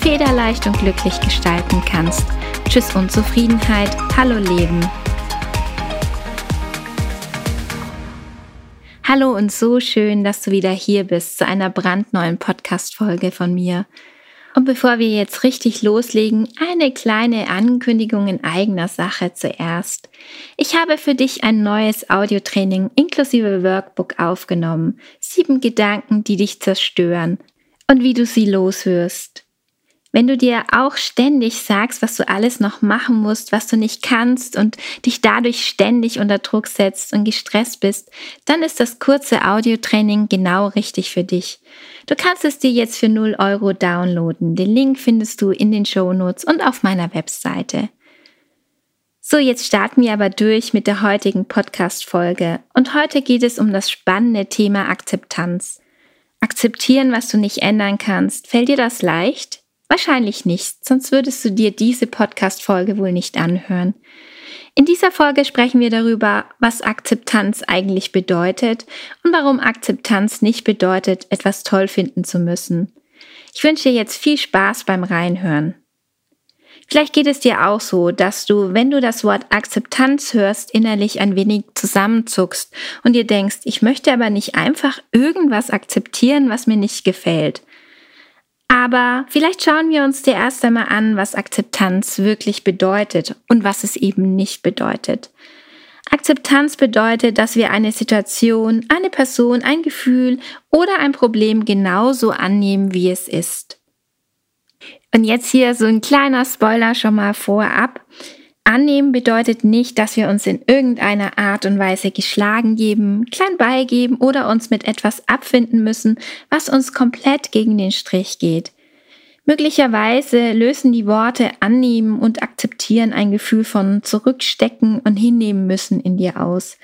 federleicht und glücklich gestalten kannst. Tschüss Unzufriedenheit, hallo Leben. Hallo und so schön, dass du wieder hier bist zu einer brandneuen Podcast-Folge von mir. Und bevor wir jetzt richtig loslegen, eine kleine Ankündigung in eigener Sache zuerst. Ich habe für dich ein neues Audiotraining inklusive Workbook aufgenommen. Sieben Gedanken, die dich zerstören und wie du sie loswirst. Wenn du dir auch ständig sagst, was du alles noch machen musst, was du nicht kannst und dich dadurch ständig unter Druck setzt und gestresst bist, dann ist das kurze Audiotraining genau richtig für dich. Du kannst es dir jetzt für 0 Euro downloaden. Den Link findest du in den Show Notes und auf meiner Webseite. So, jetzt starten wir aber durch mit der heutigen Podcast-Folge. Und heute geht es um das spannende Thema Akzeptanz. Akzeptieren, was du nicht ändern kannst. Fällt dir das leicht? Wahrscheinlich nicht, sonst würdest du dir diese Podcast-Folge wohl nicht anhören. In dieser Folge sprechen wir darüber, was Akzeptanz eigentlich bedeutet und warum Akzeptanz nicht bedeutet, etwas toll finden zu müssen. Ich wünsche dir jetzt viel Spaß beim Reinhören. Vielleicht geht es dir auch so, dass du, wenn du das Wort Akzeptanz hörst, innerlich ein wenig zusammenzuckst und dir denkst, ich möchte aber nicht einfach irgendwas akzeptieren, was mir nicht gefällt. Aber vielleicht schauen wir uns dir erst einmal an, was Akzeptanz wirklich bedeutet und was es eben nicht bedeutet. Akzeptanz bedeutet, dass wir eine Situation, eine Person, ein Gefühl oder ein Problem genauso annehmen, wie es ist. Und jetzt hier so ein kleiner Spoiler schon mal vorab. Annehmen bedeutet nicht, dass wir uns in irgendeiner Art und Weise geschlagen geben, klein beigeben oder uns mit etwas abfinden müssen, was uns komplett gegen den Strich geht. Möglicherweise lösen die Worte annehmen und akzeptieren ein Gefühl von zurückstecken und hinnehmen müssen in dir aus.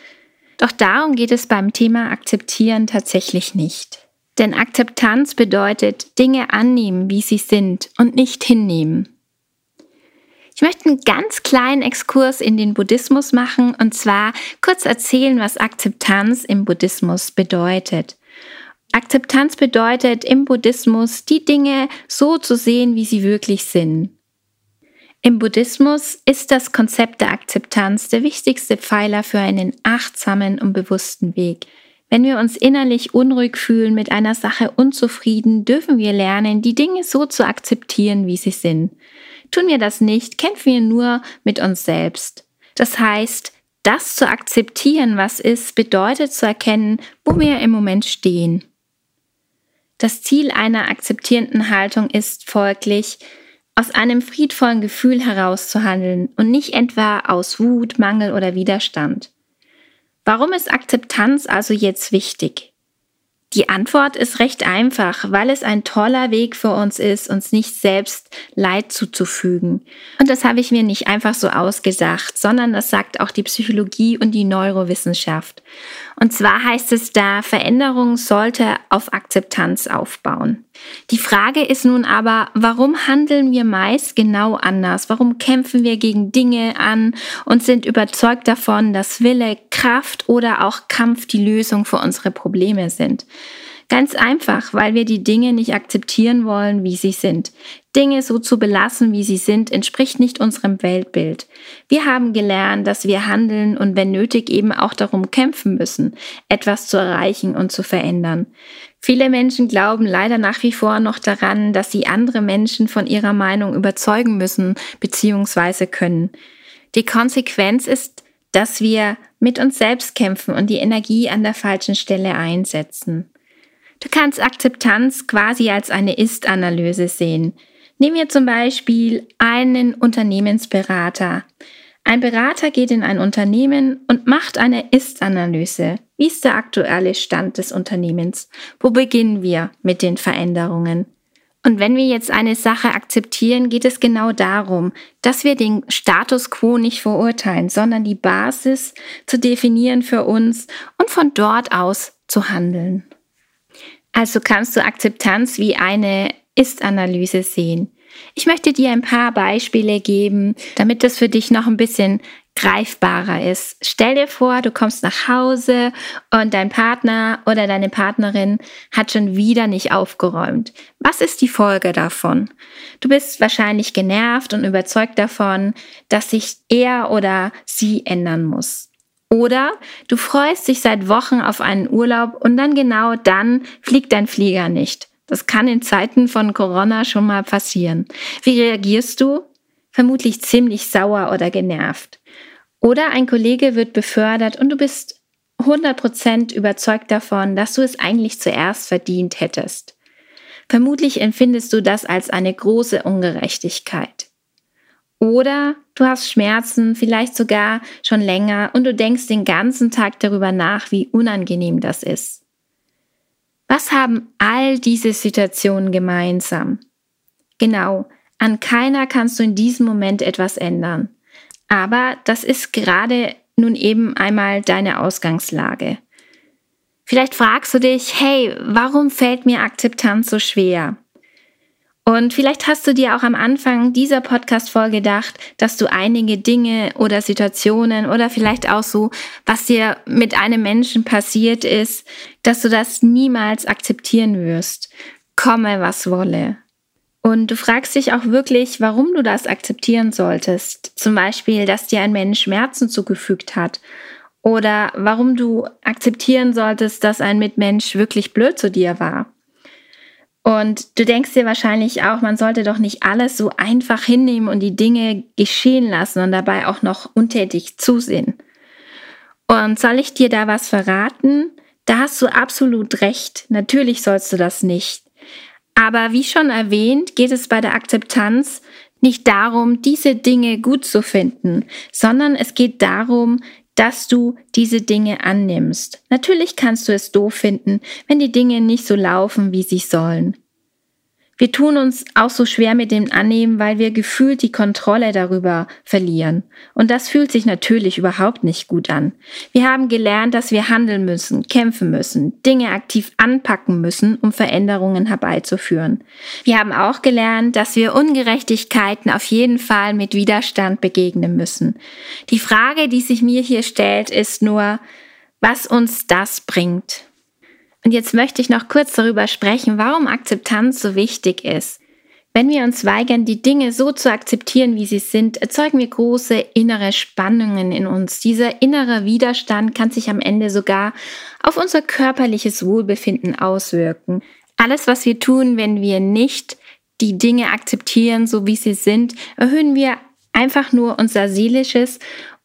Doch darum geht es beim Thema akzeptieren tatsächlich nicht. Denn Akzeptanz bedeutet Dinge annehmen, wie sie sind und nicht hinnehmen. Ich möchte einen ganz kleinen Exkurs in den Buddhismus machen und zwar kurz erzählen, was Akzeptanz im Buddhismus bedeutet. Akzeptanz bedeutet im Buddhismus, die Dinge so zu sehen, wie sie wirklich sind. Im Buddhismus ist das Konzept der Akzeptanz der wichtigste Pfeiler für einen achtsamen und bewussten Weg. Wenn wir uns innerlich unruhig fühlen, mit einer Sache unzufrieden, dürfen wir lernen, die Dinge so zu akzeptieren, wie sie sind. Tun wir das nicht, kämpfen wir nur mit uns selbst. Das heißt, das zu akzeptieren, was ist, bedeutet zu erkennen, wo wir im Moment stehen. Das Ziel einer akzeptierenden Haltung ist folglich, aus einem friedvollen Gefühl heraus zu handeln und nicht etwa aus Wut, Mangel oder Widerstand. Warum ist Akzeptanz also jetzt wichtig? Die Antwort ist recht einfach, weil es ein toller Weg für uns ist, uns nicht selbst Leid zuzufügen. Und das habe ich mir nicht einfach so ausgesagt, sondern das sagt auch die Psychologie und die Neurowissenschaft. Und zwar heißt es da, Veränderung sollte auf Akzeptanz aufbauen. Die Frage ist nun aber, warum handeln wir meist genau anders? Warum kämpfen wir gegen Dinge an und sind überzeugt davon, dass Wille, Kraft oder auch Kampf die Lösung für unsere Probleme sind? Ganz einfach, weil wir die Dinge nicht akzeptieren wollen, wie sie sind. Dinge so zu belassen, wie sie sind, entspricht nicht unserem Weltbild. Wir haben gelernt, dass wir handeln und wenn nötig eben auch darum kämpfen müssen, etwas zu erreichen und zu verändern. Viele Menschen glauben leider nach wie vor noch daran, dass sie andere Menschen von ihrer Meinung überzeugen müssen bzw. können. Die Konsequenz ist, dass wir mit uns selbst kämpfen und die Energie an der falschen Stelle einsetzen. Du kannst Akzeptanz quasi als eine Ist-Analyse sehen. Nehmen wir zum Beispiel einen Unternehmensberater. Ein Berater geht in ein Unternehmen und macht eine Ist-Analyse. Wie ist der aktuelle Stand des Unternehmens? Wo beginnen wir mit den Veränderungen? Und wenn wir jetzt eine Sache akzeptieren, geht es genau darum, dass wir den Status quo nicht verurteilen, sondern die Basis zu definieren für uns und von dort aus zu handeln. Also kannst du Akzeptanz wie eine Ist-Analyse sehen. Ich möchte dir ein paar Beispiele geben, damit das für dich noch ein bisschen greifbarer ist. Stell dir vor, du kommst nach Hause und dein Partner oder deine Partnerin hat schon wieder nicht aufgeräumt. Was ist die Folge davon? Du bist wahrscheinlich genervt und überzeugt davon, dass sich er oder sie ändern muss. Oder du freust dich seit Wochen auf einen Urlaub und dann genau dann fliegt dein Flieger nicht. Das kann in Zeiten von Corona schon mal passieren. Wie reagierst du? Vermutlich ziemlich sauer oder genervt. Oder ein Kollege wird befördert und du bist 100% überzeugt davon, dass du es eigentlich zuerst verdient hättest. Vermutlich empfindest du das als eine große Ungerechtigkeit. Oder du hast Schmerzen, vielleicht sogar schon länger, und du denkst den ganzen Tag darüber nach, wie unangenehm das ist. Was haben all diese Situationen gemeinsam? Genau, an keiner kannst du in diesem Moment etwas ändern. Aber das ist gerade nun eben einmal deine Ausgangslage. Vielleicht fragst du dich, hey, warum fällt mir Akzeptanz so schwer? Und vielleicht hast du dir auch am Anfang dieser Podcast-Folge gedacht, dass du einige Dinge oder Situationen oder vielleicht auch so, was dir mit einem Menschen passiert ist, dass du das niemals akzeptieren wirst. Komme, was wolle. Und du fragst dich auch wirklich, warum du das akzeptieren solltest. Zum Beispiel, dass dir ein Mensch Schmerzen zugefügt hat. Oder warum du akzeptieren solltest, dass ein Mitmensch wirklich blöd zu dir war. Und du denkst dir wahrscheinlich auch, man sollte doch nicht alles so einfach hinnehmen und die Dinge geschehen lassen und dabei auch noch untätig zusehen. Und soll ich dir da was verraten? Da hast du absolut recht. Natürlich sollst du das nicht. Aber wie schon erwähnt, geht es bei der Akzeptanz nicht darum, diese Dinge gut zu finden, sondern es geht darum, dass du diese Dinge annimmst. Natürlich kannst du es doof finden, wenn die Dinge nicht so laufen, wie sie sollen. Wir tun uns auch so schwer mit dem Annehmen, weil wir gefühlt die Kontrolle darüber verlieren. Und das fühlt sich natürlich überhaupt nicht gut an. Wir haben gelernt, dass wir handeln müssen, kämpfen müssen, Dinge aktiv anpacken müssen, um Veränderungen herbeizuführen. Wir haben auch gelernt, dass wir Ungerechtigkeiten auf jeden Fall mit Widerstand begegnen müssen. Die Frage, die sich mir hier stellt, ist nur, was uns das bringt. Und jetzt möchte ich noch kurz darüber sprechen, warum Akzeptanz so wichtig ist. Wenn wir uns weigern, die Dinge so zu akzeptieren, wie sie sind, erzeugen wir große innere Spannungen in uns. Dieser innere Widerstand kann sich am Ende sogar auf unser körperliches Wohlbefinden auswirken. Alles, was wir tun, wenn wir nicht die Dinge akzeptieren, so wie sie sind, erhöhen wir einfach nur unser seelisches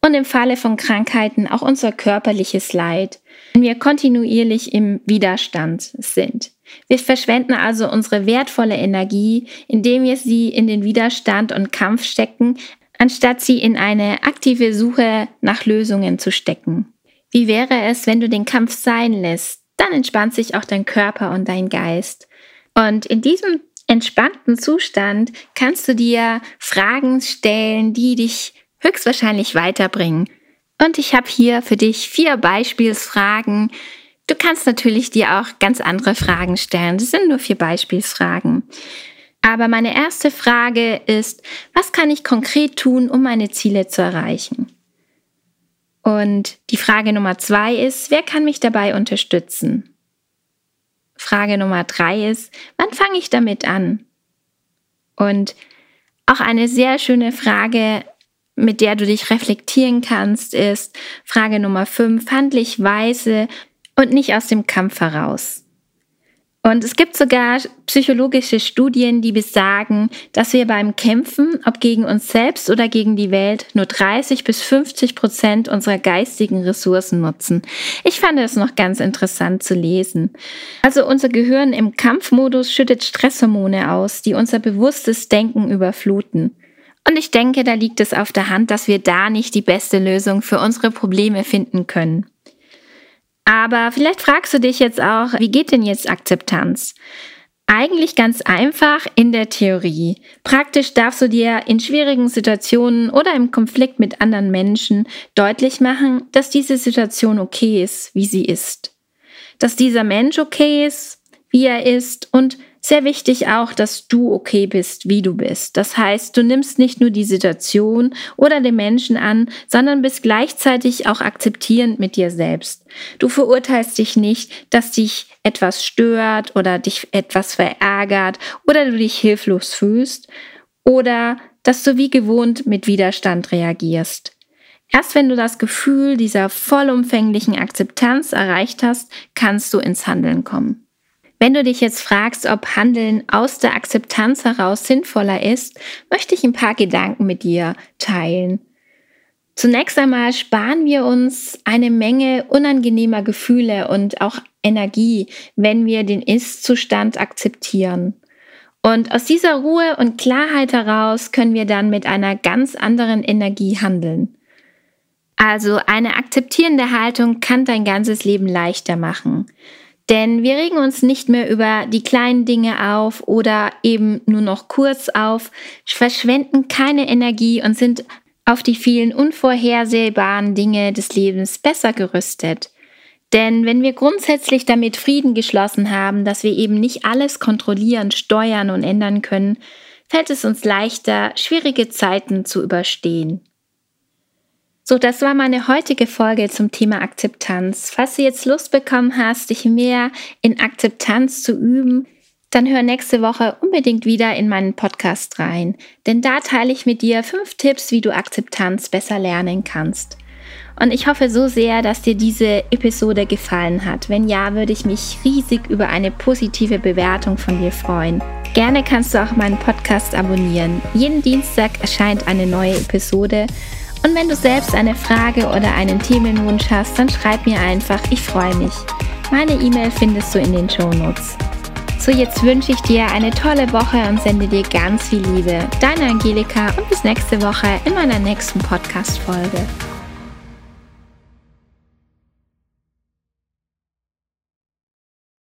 und im Falle von Krankheiten auch unser körperliches Leid wenn wir kontinuierlich im Widerstand sind. Wir verschwenden also unsere wertvolle Energie, indem wir sie in den Widerstand und Kampf stecken, anstatt sie in eine aktive Suche nach Lösungen zu stecken. Wie wäre es, wenn du den Kampf sein lässt? Dann entspannt sich auch dein Körper und dein Geist. Und in diesem entspannten Zustand kannst du dir Fragen stellen, die dich höchstwahrscheinlich weiterbringen. Und ich habe hier für dich vier Beispielsfragen. Du kannst natürlich dir auch ganz andere Fragen stellen. Das sind nur vier Beispielsfragen. Aber meine erste Frage ist, was kann ich konkret tun, um meine Ziele zu erreichen? Und die Frage Nummer zwei ist, wer kann mich dabei unterstützen? Frage Nummer drei ist, wann fange ich damit an? Und auch eine sehr schöne Frage mit der du dich reflektieren kannst, ist Frage Nummer 5, handlich weise und nicht aus dem Kampf heraus. Und es gibt sogar psychologische Studien, die besagen, dass wir beim Kämpfen, ob gegen uns selbst oder gegen die Welt, nur 30 bis 50 Prozent unserer geistigen Ressourcen nutzen. Ich fand es noch ganz interessant zu lesen. Also unser Gehirn im Kampfmodus schüttet Stresshormone aus, die unser bewusstes Denken überfluten. Und ich denke, da liegt es auf der Hand, dass wir da nicht die beste Lösung für unsere Probleme finden können. Aber vielleicht fragst du dich jetzt auch, wie geht denn jetzt Akzeptanz? Eigentlich ganz einfach in der Theorie. Praktisch darfst du dir in schwierigen Situationen oder im Konflikt mit anderen Menschen deutlich machen, dass diese Situation okay ist, wie sie ist. Dass dieser Mensch okay ist, wie er ist und sehr wichtig auch, dass du okay bist, wie du bist. Das heißt, du nimmst nicht nur die Situation oder den Menschen an, sondern bist gleichzeitig auch akzeptierend mit dir selbst. Du verurteilst dich nicht, dass dich etwas stört oder dich etwas verärgert oder du dich hilflos fühlst oder dass du wie gewohnt mit Widerstand reagierst. Erst wenn du das Gefühl dieser vollumfänglichen Akzeptanz erreicht hast, kannst du ins Handeln kommen. Wenn du dich jetzt fragst, ob Handeln aus der Akzeptanz heraus sinnvoller ist, möchte ich ein paar Gedanken mit dir teilen. Zunächst einmal sparen wir uns eine Menge unangenehmer Gefühle und auch Energie, wenn wir den Ist-Zustand akzeptieren. Und aus dieser Ruhe und Klarheit heraus können wir dann mit einer ganz anderen Energie handeln. Also eine akzeptierende Haltung kann dein ganzes Leben leichter machen. Denn wir regen uns nicht mehr über die kleinen Dinge auf oder eben nur noch kurz auf, verschwenden keine Energie und sind auf die vielen unvorhersehbaren Dinge des Lebens besser gerüstet. Denn wenn wir grundsätzlich damit Frieden geschlossen haben, dass wir eben nicht alles kontrollieren, steuern und ändern können, fällt es uns leichter, schwierige Zeiten zu überstehen. So, das war meine heutige Folge zum Thema Akzeptanz. Falls du jetzt Lust bekommen hast, dich mehr in Akzeptanz zu üben, dann hör nächste Woche unbedingt wieder in meinen Podcast rein, denn da teile ich mit dir fünf Tipps, wie du Akzeptanz besser lernen kannst. Und ich hoffe so sehr, dass dir diese Episode gefallen hat. Wenn ja, würde ich mich riesig über eine positive Bewertung von dir freuen. Gerne kannst du auch meinen Podcast abonnieren. Jeden Dienstag erscheint eine neue Episode und wenn du selbst eine Frage oder einen Themenwunsch hast, dann schreib mir einfach, ich freue mich. Meine E-Mail findest du in den Show Notes. So, jetzt wünsche ich dir eine tolle Woche und sende dir ganz viel Liebe. Deine Angelika und bis nächste Woche in meiner nächsten Podcast-Folge.